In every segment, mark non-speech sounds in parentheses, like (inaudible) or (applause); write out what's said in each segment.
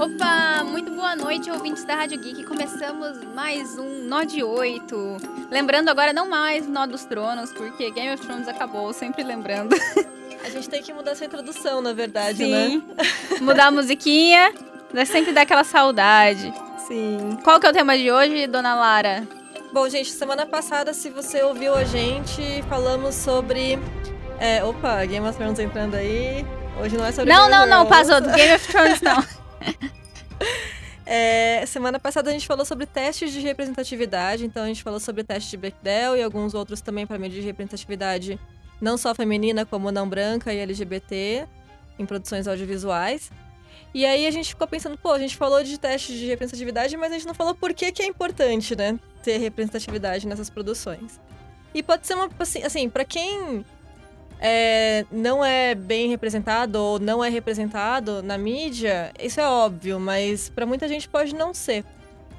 Opa, muito boa noite, ouvintes da Rádio Geek. Começamos mais um Nó de 8. Lembrando agora não mais Nó dos Tronos, porque Game of Thrones acabou, sempre lembrando. A gente tem que mudar essa introdução, na verdade, Sim. né? Mudar a musiquinha, dá sempre dá aquela saudade. Sim. Qual que é o tema de hoje, dona Lara? Bom, gente, semana passada, se você ouviu a gente, falamos sobre. É, opa, Game of Thrones entrando aí. Hoje não é sobre Não, não, não, Thrones. passou do Game of Thrones, não. (laughs) (laughs) É, semana passada a gente falou sobre testes de representatividade, então a gente falou sobre teste de Bechdel e alguns outros também para medir representatividade não só feminina, como não branca e LGBT em produções audiovisuais. E aí a gente ficou pensando, pô, a gente falou de testes de representatividade, mas a gente não falou por que, que é importante, né, ter representatividade nessas produções. E pode ser uma, assim, assim para quem é, não é bem representado ou não é representado na mídia, isso é óbvio, mas para muita gente pode não ser.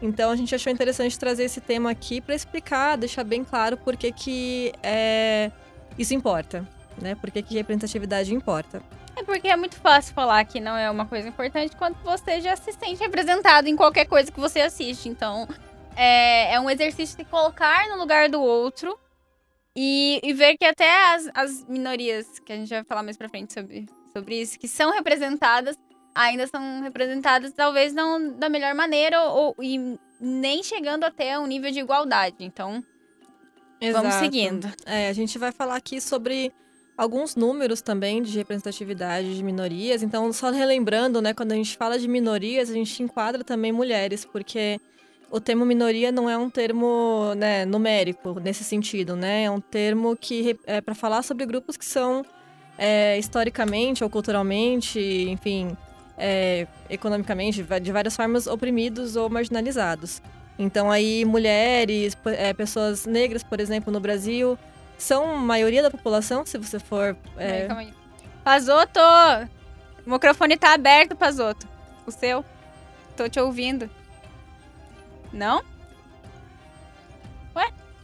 Então a gente achou interessante trazer esse tema aqui para explicar, deixar bem claro por que, que é, isso importa, né? Por que, que representatividade importa. É porque é muito fácil falar que não é uma coisa importante quando você já se sente representado em qualquer coisa que você assiste. Então, é, é um exercício de colocar no lugar do outro e, e ver que até as, as minorias, que a gente vai falar mais pra frente sobre, sobre isso, que são representadas, ainda são representadas talvez não da melhor maneira ou, e nem chegando até um nível de igualdade. Então, vamos Exato. seguindo. É, a gente vai falar aqui sobre alguns números também de representatividade de minorias. Então, só relembrando, né, quando a gente fala de minorias, a gente enquadra também mulheres, porque o termo minoria não é um termo né, numérico nesse sentido, né? É um termo que é para falar sobre grupos que são é, historicamente ou culturalmente, enfim, é, economicamente, de várias formas oprimidos ou marginalizados. Então aí mulheres, é, pessoas negras, por exemplo, no Brasil, são maioria da população, se você for. é, Calma aí. Pazoto! O microfone tá aberto, Pazoto. O seu. Tô te ouvindo. Não?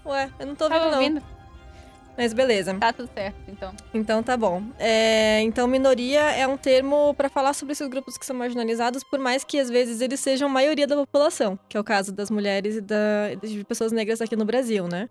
Ué, eu não tô ouvindo, Tava não. ouvindo? Mas beleza. Tá tudo certo, então. Então tá bom. É, então, minoria é um termo para falar sobre esses grupos que são marginalizados, por mais que às vezes eles sejam maioria da população, que é o caso das mulheres e da, de pessoas negras aqui no Brasil, né?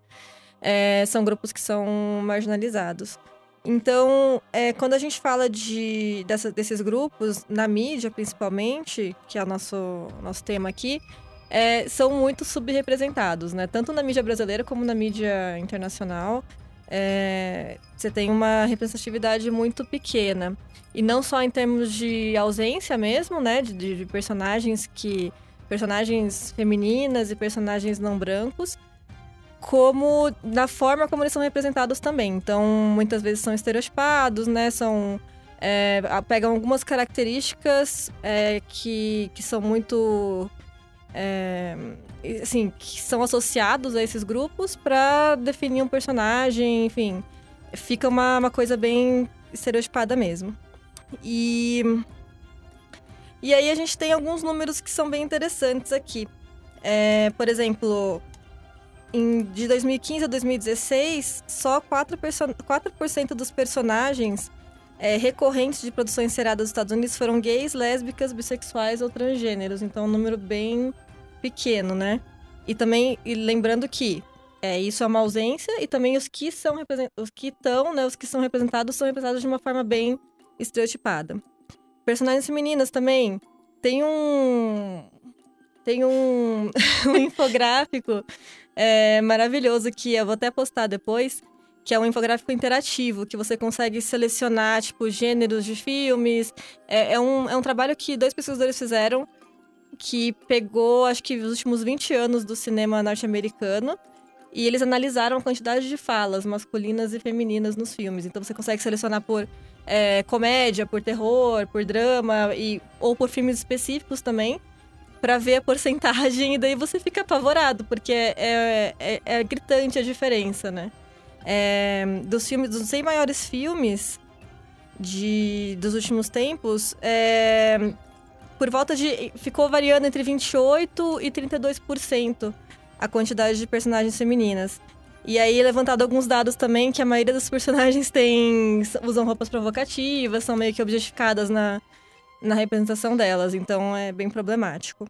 É, são grupos que são marginalizados. Então, é, quando a gente fala de, dessa- desses grupos, na mídia principalmente, que é o nosso, nosso tema aqui, é, são muito subrepresentados, né? Tanto na mídia brasileira como na mídia internacional. É, você tem uma representatividade muito pequena. E não só em termos de ausência mesmo, né? De, de- personagens que. personagens femininas e personagens não brancos, como na forma como eles são representados também. Então, muitas vezes são estereotipados, né? São. é, pegam algumas características é, que, que são muito. É, assim, que são associados a esses grupos para definir um personagem, enfim. Fica uma, uma coisa bem estereotipada mesmo. E. E aí a gente tem alguns números que são bem interessantes aqui. É, por exemplo, em, de 2015 a 2016, só 4%, perso- 4 dos personagens é, recorrentes de produções seriadas dos Estados Unidos foram gays, lésbicas, bissexuais ou transgêneros. Então, é um número bem pequeno, né? E também, e lembrando que é, isso é uma ausência e também os que são os que estão, né, os que são representados são representados de uma forma bem estereotipada. Personagens femininas também tem um tem um, (laughs) um infográfico é, maravilhoso que eu vou até postar depois, que é um infográfico interativo, que você consegue selecionar, tipo, gêneros de filmes. É, é um, é um trabalho que dois pesquisadores fizeram, que pegou, acho que, os últimos 20 anos do cinema norte-americano, e eles analisaram a quantidade de falas masculinas e femininas nos filmes. Então você consegue selecionar por é, comédia, por terror, por drama, e, ou por filmes específicos também para ver a porcentagem (laughs) e daí você fica apavorado, porque é, é, é- é gritante a diferença, né? É, dos filmes, dos 100 maiores filmes de, dos últimos tempos, é, por volta de. ficou variando entre 28% e 32% a quantidade de personagens femininas. E aí, levantado alguns dados também, que a maioria dos personagens (laughs) tem, usam roupas provocativas, são meio que objetificadas na, na representação delas, então é bem problemático.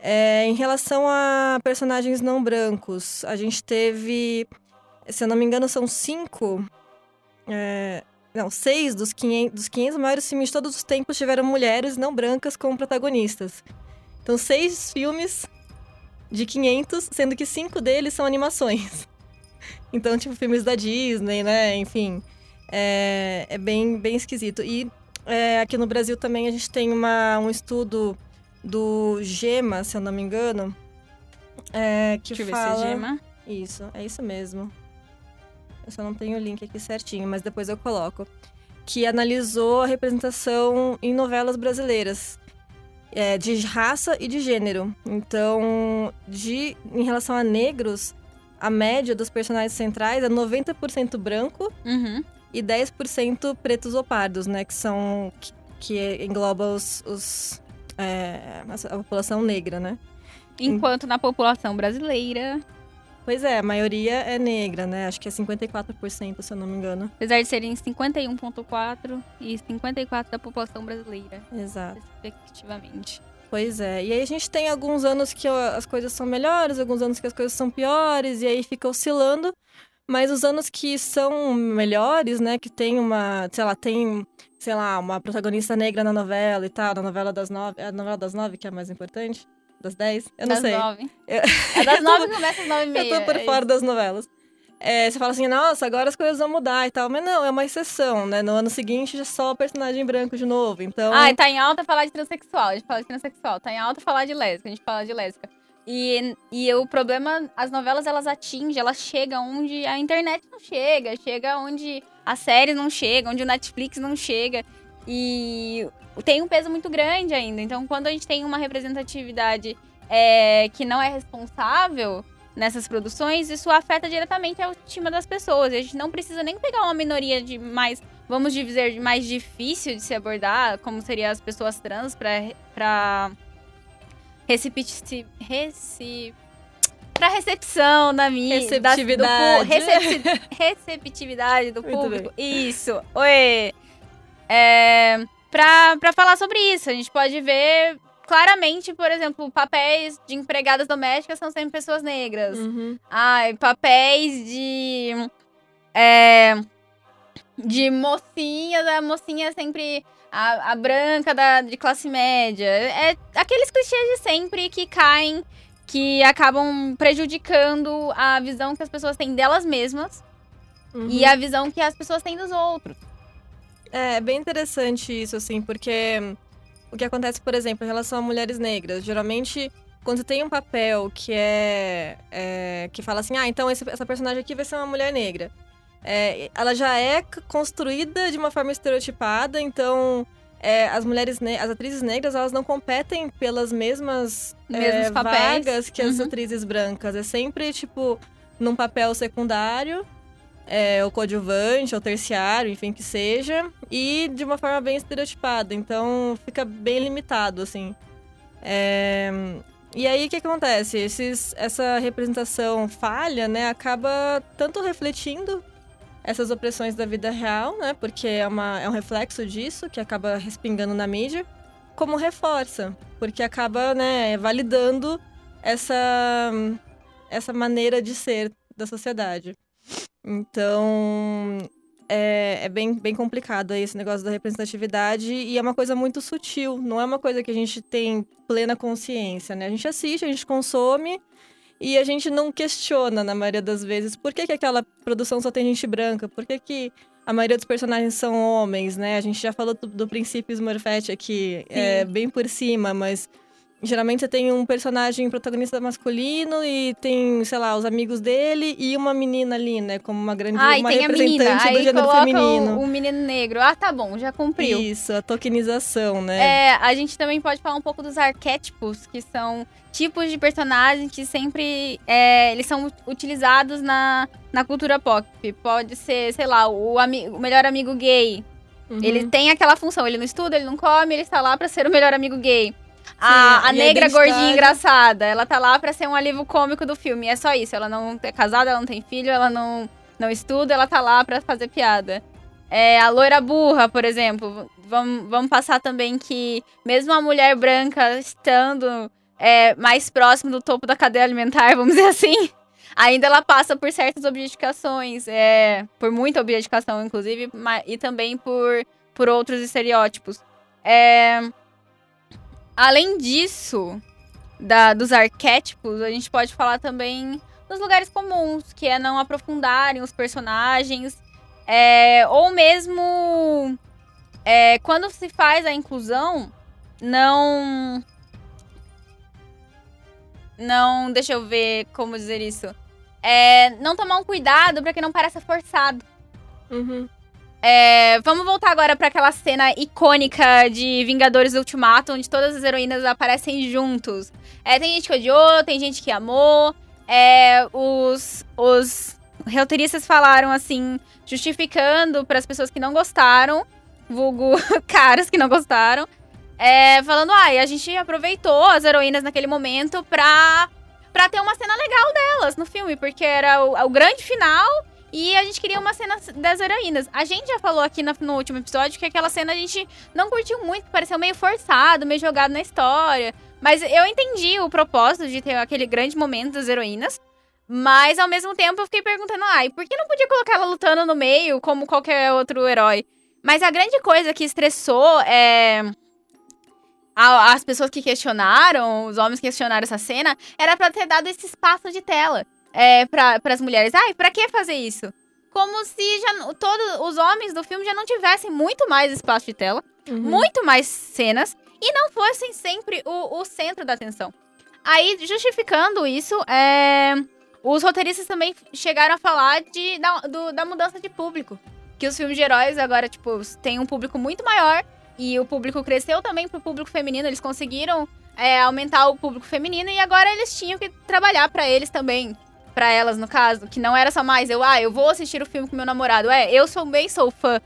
É, em relação a personagens não brancos, a gente teve, se eu não me engano, são cinco. É, não, seis dos 500, dos 500 maiores filmes de todos os tempos tiveram mulheres não brancas como protagonistas. Então, seis filmes de 500, sendo que cinco deles são animações. (laughs) Então, tipo, filmes da Disney, né? Enfim, é, é bem, bem esquisito. E é, aqui no Brasil também a gente tem uma, um estudo do Gema, se eu não me engano, é, que Deixa fala... ver se é Gema. Isso, é isso mesmo. Eu só não tenho o link aqui certinho, mas depois eu coloco. Que analisou a representação em novelas brasileiras. É, de raça e de gênero. Então, de, em relação a negros, a média dos personagens centrais é 90% branco Uhum. e 10% pretos ou pardos, né? Que são. que, que engloba os. os é, a população negra, né? Enquanto na população brasileira, Pois é, a maioria é negra, né? Acho que é 54%, se eu não me engano. apesar de serem 51,4% e 54% da população brasileira, Exato. respectivamente. Pois é. E aí a gente tem alguns anos que as coisas são melhores, alguns anos que as coisas são piores, e aí fica oscilando. Mas os anos que são melhores, né? Que tem uma, sei lá, tem, sei lá, uma protagonista negra na novela e tal, na novela das nove. É a novela das nove que é a mais importante? Das dez? Eu não das sei. nove. Eu- É das (laughs) Eu tô- nove que começa às nove e meia. Eu tô por é fora das novelas. É, você fala assim, nossa, agora as coisas vão mudar e tal. Mas não, é uma exceção, né? No ano seguinte já só o personagem branco de novo. Então. Ah, tá em alta falar de transexual. A gente fala de transexual. Tá em alta falar de lésbica. A gente fala de lésbica. E, e o problema, as novelas elas atingem, elas chegam onde a internet não chega, chega onde a série não chega, onde o Netflix não chega. E tem um peso muito grande ainda. Então, quando a gente tem uma representatividade é, que não é responsável nessas produções, isso afeta diretamente a autoestima das pessoas. E a gente não precisa nem pegar uma minoria de mais, vamos dizer, de mais difícil de se abordar, como seriam as pessoas trans, pra, pra recepti, reci, pra recepção da mídia. Receptividade. do, recepti- receptividade do público. Isso. Oi. É, pra, pra falar sobre isso, a gente pode ver claramente, por exemplo, papéis de empregadas domésticas são sempre pessoas negras. Uhum. Ai, papéis de. É, de mocinhas, a mocinha sempre. A, a branca da, de classe média. É aqueles clichês de sempre que caem, que acabam prejudicando a visão que as pessoas têm delas mesmas Uhum. e a visão que as pessoas têm dos outros. É bem interessante isso, assim, porque o que acontece, por exemplo, em relação a mulheres negras, geralmente quando você tem um papel que é, é, que fala assim, ah, então esse- essa personagem aqui vai ser uma mulher negra, é, ela já é construída de uma forma estereotipada, então é, as mulheres, as atrizes negras, elas não competem pelas mesmas Mesmos é, papéis. vagas que as Uhum. atrizes brancas, é sempre tipo num papel secundário é, ou coadjuvante, ou terciário, enfim, que seja, e de uma forma bem estereotipada. Então fica bem limitado, assim. É, E aí o que acontece? Esses, essa representação falha, né, acaba tanto refletindo essas opressões da vida real, né, porque é, uma, é um reflexo disso que acaba respingando na mídia, como reforça, porque acaba, né, validando essa, essa maneira de ser da sociedade. Então, é, é bem, bem complicado aí esse negócio da representatividade e é uma coisa muito sutil, não é uma coisa que a gente tem plena consciência, né? A gente assiste, a gente consome e a gente não questiona, na maioria das vezes, por que, que aquela produção só tem gente branca, por que, que a maioria dos personagens são homens, né? A gente já falou do, do princípio Smurfette aqui, é, bem por cima, mas geralmente você tem um personagem protagonista masculino e tem, sei lá, os amigos dele e uma menina ali, né? Como uma grande Ai, uma tem a representante menina. do gênero feminino. o, o menino negro. Ah, tá bom, já cumpriu. Isso, a tokenização, né? É, a gente também pode falar um pouco dos arquétipos, que são tipos de personagens que sempre é, eles são utilizados na, na cultura pop. Pode ser, sei lá, o, o melhor amigo gay. Uhum. Ele tem aquela função, ele não estuda, ele não come, ele está lá pra ser o melhor amigo gay. A, a negra identidade- gordinha engraçada, ela tá lá pra ser um alívio cômico do filme. É só isso. Ela não é casada, ela não tem filho, ela não, não estuda, ela tá lá pra fazer piada. É, a loira burra, por exemplo. vamos, vamos passar também que, mesmo a mulher branca estando é, mais próximo do topo da cadeia alimentar, (laughs) vamos dizer assim, ainda ela passa por certas objetificações, é, por muita objetificação, inclusive, e também por, por outros estereótipos. É, além disso, da, dos arquétipos, a gente pode falar também dos lugares comuns, que é não aprofundarem os personagens, é, ou mesmo é, quando se faz a inclusão, não. Não. Deixa eu ver como dizer isso. É, não tomar um cuidado para que não pareça forçado. Uhum. É, vamos voltar agora para aquela cena icônica de Vingadores Ultimato, onde todas as heroínas aparecem juntos. É, tem gente que odiou, tem gente que amou. É, os, os roteiristas falaram assim, justificando para as pessoas que não gostaram, vulgo (laughs) caras que não gostaram, é, falando, ai, ah, a gente aproveitou as heroínas naquele momento pra, pra ter uma cena legal delas no filme, porque era o, o grande final e a gente queria uma cena das heroínas. A gente já falou aqui no, último episódio que aquela cena a gente não curtiu muito, pareceu meio forçado, meio jogado na história. Mas eu entendi o propósito de ter aquele grande momento das heroínas. Mas ao mesmo tempo eu fiquei perguntando, ai, por que não podia colocar ela lutando no meio como qualquer outro herói? Mas a grande coisa que estressou é. as pessoas que questionaram, os homens que questionaram essa cena, era para ter dado esse espaço de tela é, para as mulheres. Ai, pra que fazer isso? Como se já todos os homens do filme já não tivessem muito mais espaço de tela, uhum. muito mais cenas, e não fossem sempre o, o centro da atenção. Aí, justificando isso, é, os roteiristas também chegaram a falar de, da, do, da mudança de público. Que os filmes de heróis agora, tipo, têm um público muito maior. E o público cresceu também pro público feminino. Eles conseguiram é, aumentar o público feminino. E agora eles tinham que trabalhar para eles também. Para elas, no caso. Que não era só mais eu, ah, eu vou assistir o filme com meu namorado. É, eu sou bem sou fã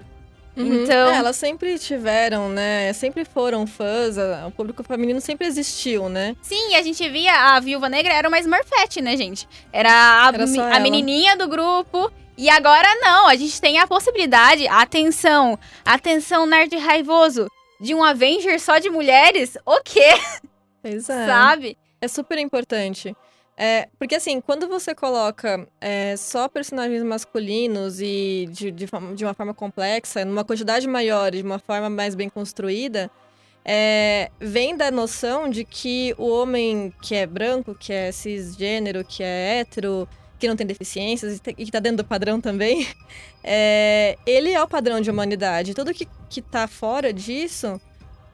Uhum. Então... É, elas sempre tiveram, né? Sempre foram fãs, o público feminino sempre existiu, né? Sim, a gente via a Viúva Negra era uma Smurfette, né, gente? Era a, era a menininha do grupo. E agora não, a gente tem a possibilidade, atenção, atenção nerd raivoso, de um Avenger só de mulheres? O quê? Pois é. Sabe? É super importante. É, porque assim, quando você coloca é, só personagens masculinos e de, de, de, uma forma complexa, numa quantidade maior e de uma forma mais bem construída, é, vem da noção de que o homem que é branco, que é cisgênero, que é hétero, que não tem deficiências e, que está dentro do padrão também, (laughs) é, ele é o padrão de humanidade. Tudo que, que tá fora disso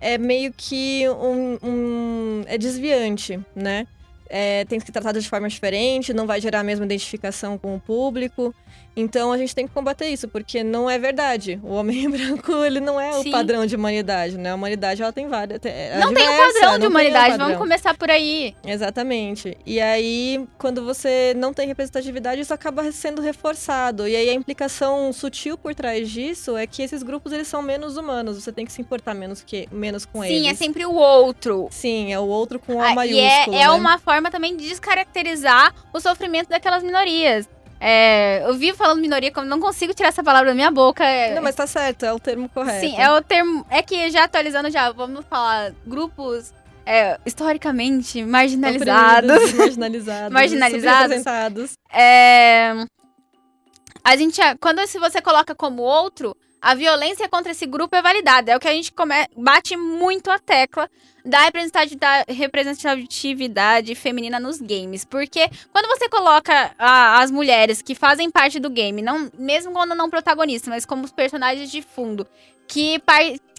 é meio que um, um é desviante, né? É, tem que ser tratado de forma diferente, não vai gerar a mesma identificação com o público. Então a gente tem que combater isso, porque não é verdade. O homem (laughs) branco, ele não é Sim. o padrão de humanidade, né? A humanidade, ela tem várias... É não diversa, tem um padrão de humanidade, padrão. vamos começar por aí. Exatamente. E aí, quando você não tem representatividade, isso acaba sendo reforçado. E aí a implicação sutil por trás disso é que esses grupos, eles são menos humanos. Você tem que se importar menos, que, menos com Sim, eles. Sim, é sempre o outro. Sim, é o outro com O ah, maiúsculo, E é, é né? uma forma também de descaracterizar o sofrimento daquelas minorias. É, eu vivo falando minoria, como não consigo tirar essa palavra da minha boca. Não, mas tá certo, é o termo correto. Sim, é o termo. É que já atualizando já, vamos falar grupos é, historicamente marginalizados. Oprimidos, (laughs) marginalizados. marginalizados. É, a gente, quando se você coloca como outro, a violência contra esse grupo é validada. É o que a gente come, bate muito a tecla da representatividade feminina nos games. Porque quando você coloca a, as mulheres que fazem parte do game, não, mesmo quando não protagonistas, mas como os personagens de fundo, que,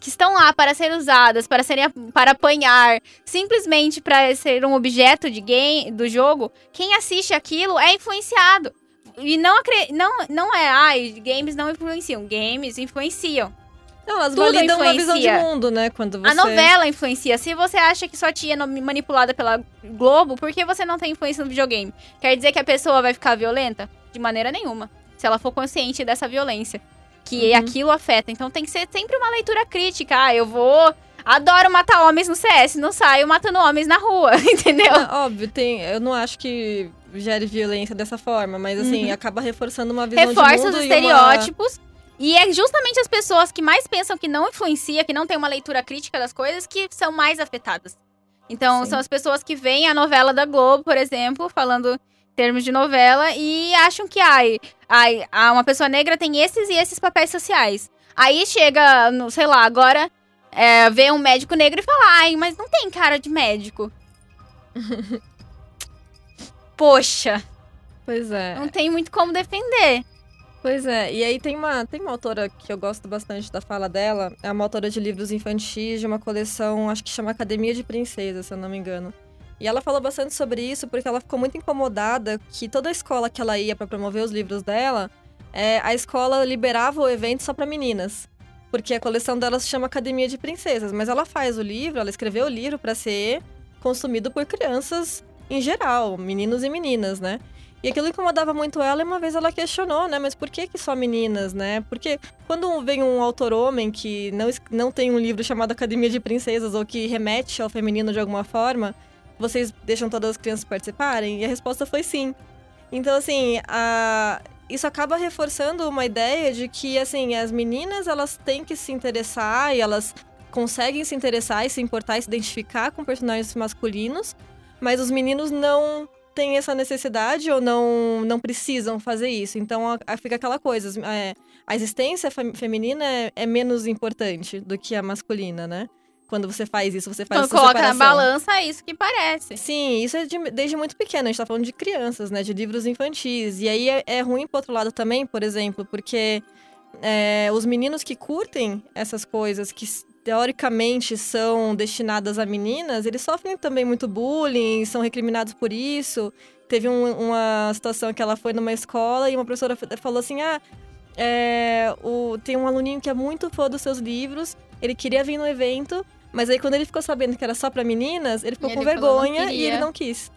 que estão lá para ser usadas, para serem para apanhar, simplesmente para ser um objeto de game do jogo, quem assiste aquilo é influenciado. E não, não, não é, ai, ah, games não influenciam. Games influenciam. Não, elas Tudo validam influencia. uma visão de mundo, né? Quando você... A novela influencia. Se você acha que sua tia é manipulada pela Globo, por que você não tem influência no videogame? Quer dizer que a pessoa vai ficar violenta? De maneira nenhuma. Se ela for consciente dessa violência. Que uhum. aquilo afeta. Então tem que ser sempre uma leitura crítica. Ah, eu vou... Adoro matar homens no CS, não saio matando homens na rua, (laughs) entendeu? óbvio, tem. Eu não acho que gere violência dessa forma, mas assim, uhum. acaba reforçando uma visão Reforça de mundo os estereótipos. Uma E é justamente as pessoas que mais pensam que não influencia, que não tem uma leitura crítica das coisas, que são mais afetadas. Então, Sim. são as pessoas que veem a novela da Globo, por exemplo, falando em termos de novela, e acham que, ai, ai, uma pessoa negra tem esses e esses papéis sociais. Aí chega, no, sei lá, agora é, vê um médico negro e fala, ai, mas não tem cara de médico. (laughs) Poxa, Pois é. não tem muito como defender. Pois é, e aí tem uma, tem uma autora que eu gosto bastante da fala dela, é uma autora de livros infantis de uma coleção, acho que chama Academia de Princesas, se eu não me engano. E ela falou bastante sobre isso porque ela ficou muito incomodada que toda a escola que ela ia para promover os livros dela, é, a escola liberava o evento só para meninas. Porque a coleção dela se chama Academia de Princesas, mas ela faz o livro, ela escreveu o livro para ser consumido por crianças em geral, meninos e meninas, né? E aquilo incomodava muito ela e uma vez ela questionou, né? Mas por que, que só meninas, né? Porque quando vem um autor homem que não, não tem um livro chamado Academia de Princesas ou que remete ao feminino de alguma forma, vocês deixam todas as crianças participarem? E a resposta foi sim. Então, assim, a... isso acaba reforçando uma ideia de que, assim, as meninas, elas têm que se interessar e elas conseguem se interessar e se importar e se identificar com personagens masculinos, mas os meninos não têm essa necessidade ou não, não precisam fazer isso. Então a- a- fica aquela coisa, é, a existência fem- feminina é, é menos importante do que a masculina, né? Quando você faz isso, você faz Quando coloca na separação. balança, é isso que parece. Sim, isso é de- desde muito pequeno. A gente tá falando de crianças, né? De livros infantis. E aí é, é ruim pro outro lado também, por exemplo, porque é, os meninos que curtem essas coisas que teoricamente são destinadas a meninas, eles sofrem também muito bullying, são recriminados por isso. Teve um- uma situação que ela foi numa escola e uma professora falou assim: ah. é, o, tem um aluninho que é muito fã dos seus livros, ele queria vir no evento, mas aí quando ele ficou sabendo que era só pra meninas, ele ficou E com ele vergonha e ele não quis.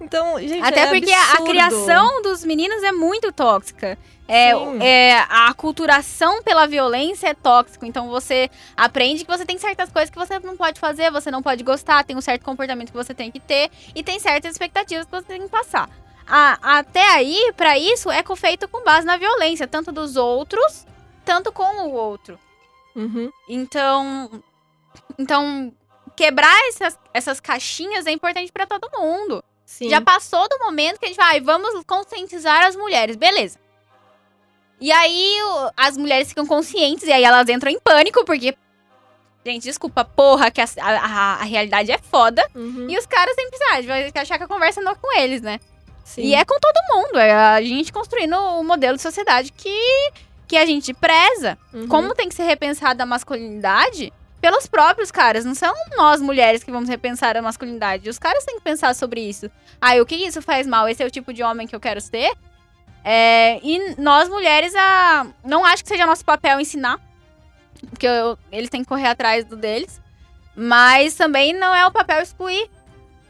Então, gente, Até é porque a absurdo. criação dos meninos é muito tóxica. É, é, a aculturação pela violência é tóxico. Então você aprende que você tem certas coisas que você não pode fazer, você não pode gostar, tem um certo comportamento que você tem que ter e tem certas expectativas que você tem que passar. A- até aí, pra isso, é feito com base na violência, tanto dos outros, tanto com o outro. Uhum. Então, então quebrar essas, essas caixinhas é importante pra todo mundo. Sim. Já passou do momento que a gente vai, vamos conscientizar as mulheres, beleza. E aí as mulheres ficam conscientes e aí elas entram em pânico, porque. Gente, desculpa, porra, que a, a, a realidade é foda. Uhum. E os caras sempre ah, vai achar que a conversa não é com eles, né? Sim. E é com todo mundo. É a gente construindo o modelo de sociedade que, que a gente preza. Uhum. Como tem que ser repensada a masculinidade pelos próprios caras. Não são nós, mulheres, que vamos repensar a masculinidade. Os caras têm que pensar sobre isso. Ah, o que isso faz mal? Esse é o tipo de homem que eu quero ser? É, e nós, mulheres, a, não acho que seja nosso papel ensinar. Porque eu- eles têm que correr atrás do deles. Mas também não é o papel excluir.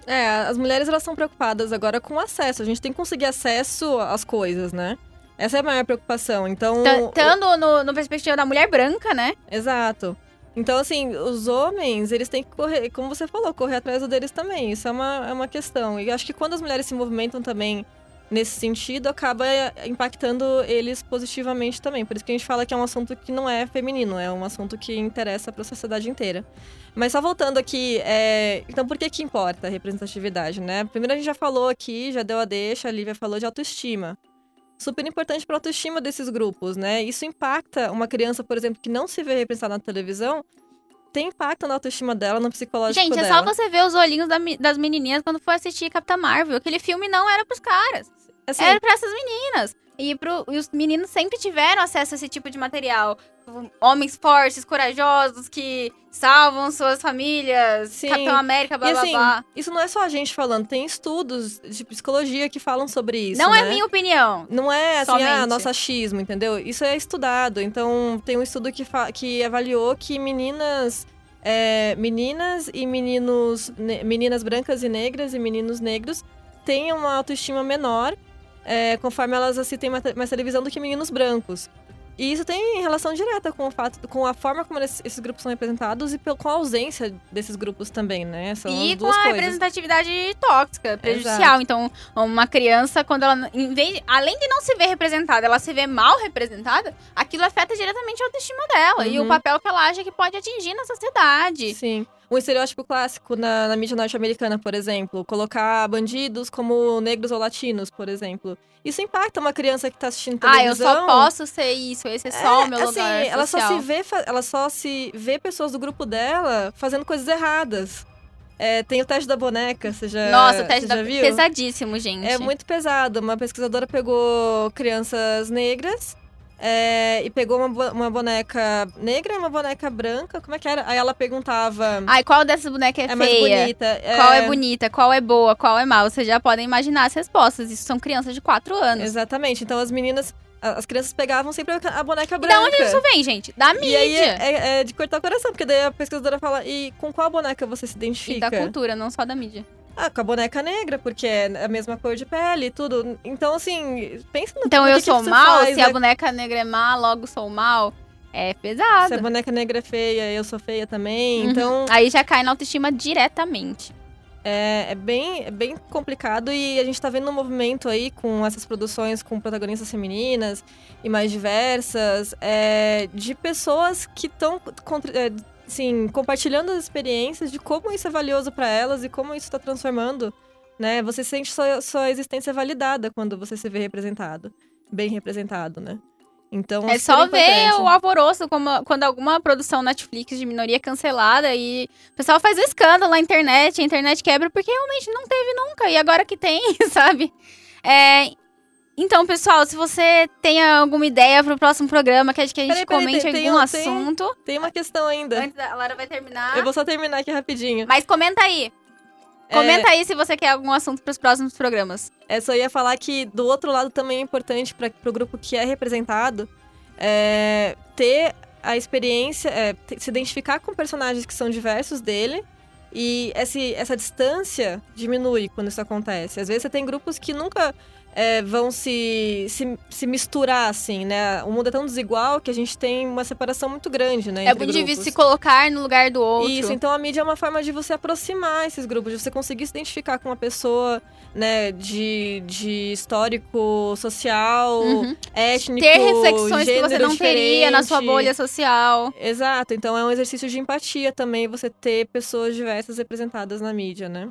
É, as mulheres elas são preocupadas agora com acesso. A gente tem que conseguir acesso às coisas, né? Essa é a maior preocupação. Então. Estando no, no perspectiva da mulher branca, né? Exato. Então, assim, os homens, eles têm que correr, como você falou, correr atrás deles também. Isso é uma, é uma questão. E acho que quando as mulheres se movimentam também nesse sentido, acaba eh, impactando eles positivamente também. Por isso que a gente fala que é um assunto que não é feminino, é um assunto que interessa para a sociedade inteira. Mas só voltando aqui, é, então por que que importa a representatividade, né? Primeiro a gente já falou aqui, já deu a deixa, a Lívia falou de autoestima super importante para a autoestima desses grupos, né? Isso impacta uma criança, por exemplo, que não se vê representada na televisão, tem impacto na autoestima dela, no psicológico Gente, é dela. só você ver os olhinhos da das menininhas quando for assistir Capitã Marvel. Aquele filme não era pros caras. Assim, Era pra essas meninas. E, pro, e os meninos sempre tiveram acesso a esse tipo de material. Homens fortes, corajosos, que salvam suas famílias. Sim. Capitão América, blá e blá assim, blá. isso não é só a gente falando, tem estudos de psicologia que falam sobre isso, Não né? é minha opinião. Não é assim, ah, Somente. nosso achismo, entendeu? Isso é estudado. Então, tem um estudo que, que avaliou que meninas. é, meninas e meninos. meninas brancas e negras e meninos negros têm uma autoestima menor é, conforme elas assistem mais, te- mais televisão do que meninos brancos. E isso tem relação direta com o fato, com a forma como esses, esses grupos são representados e com a ausência desses grupos também, né? São E com a coisas. representatividade tóxica, prejudicial. Então, uma criança, quando ela, vez, além de não se ver representada, ela se vê mal representada, aquilo afeta diretamente a autoestima dela e o Uhum. papel que ela acha que pode atingir na sociedade. Sim. Um estereótipo clássico na, na mídia norte-americana, por exemplo, colocar bandidos como negros ou latinos, por exemplo. Isso impacta uma criança que tá assistindo Ah, eu televisão. só posso ser isso, esse é só o meu assim, lugar ela só social. se vê, ela só se vê pessoas do grupo dela fazendo coisas erradas. É, tem o teste da boneca, você já, Nossa, o teste da... viu? pesadíssimo, gente. É muito pesado. Uma pesquisadora pegou crianças negras é, e pegou uma, uma boneca negra e uma boneca branca. Como é que era? Aí ela perguntava. Ai, qual dessas bonecas é, é mais feia? bonita. Qual é bonita, qual é boa, qual é má? Vocês já podem imaginar as respostas. Isso são crianças de 4 anos. Exatamente. Então as meninas, as crianças pegavam sempre a boneca E branca. da onde isso vem, gente? Da mídia. E aí é, é- é de cortar o coração, porque daí a pesquisadora fala, e com qual boneca você se E identifica? da cultura, não só da mídia. Ah, com a boneca negra, porque é a mesma cor de pele e tudo. Então, assim, pensa no Então eu que que sou você mal, faz, se a né? boneca negra é má, logo sou mal. É Se a pesado. boneca negra é feia, eu sou feia também. Uhum. Então, Aí já cai na autoestima diretamente. É, é bem, é bem complicado e a gente tá vendo um movimento aí com essas produções com protagonistas femininas e mais diversas, é, de pessoas que estão assim, compartilhando as experiências de como isso é valioso para elas e como isso está transformando, né? Você sente sua, sua existência validada quando você se vê representado, bem representado, né? Então, É super só ver o alvoroço como- quando alguma produção Netflix de minoria é cancelada e o pessoal faz um escândalo na internet, a internet quebra porque realmente não teve nunca. E agora que tem, (laughs) sabe? É, Então, pessoal, se você tem alguma ideia pro próximo programa, quer que a gente Peraí, peraí, comente tem- tem algum um- tem- assunto. Tem uma questão ainda. Antes a Lara vai terminar. Eu vou só terminar aqui rapidinho. Mas comenta aí. É, Comenta aí se você quer algum assunto pros próximos programas. É, só ia falar que do outro lado também é importante para o grupo que é representado é, ter a experiência, é, se identificar com personagens que são diversos dele. E esse, essa distância diminui quando isso acontece. Às vezes você tem grupos que nunca é, vão se, se, se misturar, assim, né? O mundo é tão desigual que a gente tem uma separação muito grande, né? É muito difícil se colocar no lugar do outro. Isso, então a mídia é uma forma de você aproximar esses grupos, de você conseguir se identificar com uma pessoa, né, de, de histórico, social, Uhum. étnico, Ter reflexões que você não teria na sua diferente. bolha social. Exato, então é um exercício de empatia também você ter pessoas diversas representadas na mídia, né?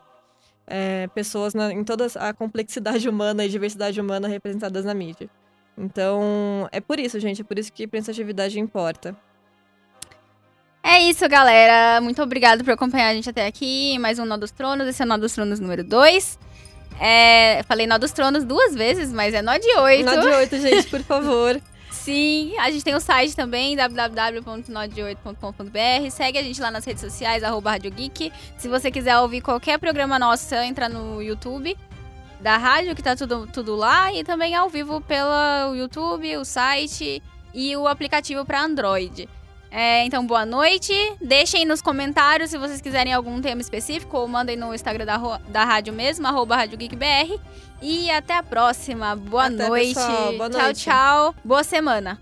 É, pessoas na- em toda a complexidade humana e diversidade humana representadas na mídia. Então, é por isso, gente, é por isso que representatividade importa. É isso, galera. Muito obrigado por acompanhar a gente até aqui. Mais um Nó dos Tronos. Esse é o Nó dos Tronos número 2. É, falei Nó dos Tronos duas vezes, mas é Nó de 8. Nó de oito, gente, por favor. (laughs) Sim, a gente tem o site também, www.nó8.com.br. Segue a gente lá nas redes sociais, arroba Rádio Geek. Se você quiser ouvir qualquer programa nosso, entra no YouTube da rádio, que tá tudo, tudo lá. E também ao vivo pelo YouTube, o site e o aplicativo para Android. É, então, boa noite. Deixem nos comentários se vocês quiserem algum tema específico ou mandem no Instagram da, da rádio mesmo, arroba Rádio. E até a próxima. Boa Até, noite. Boa tchau, noite. tchau. Boa semana.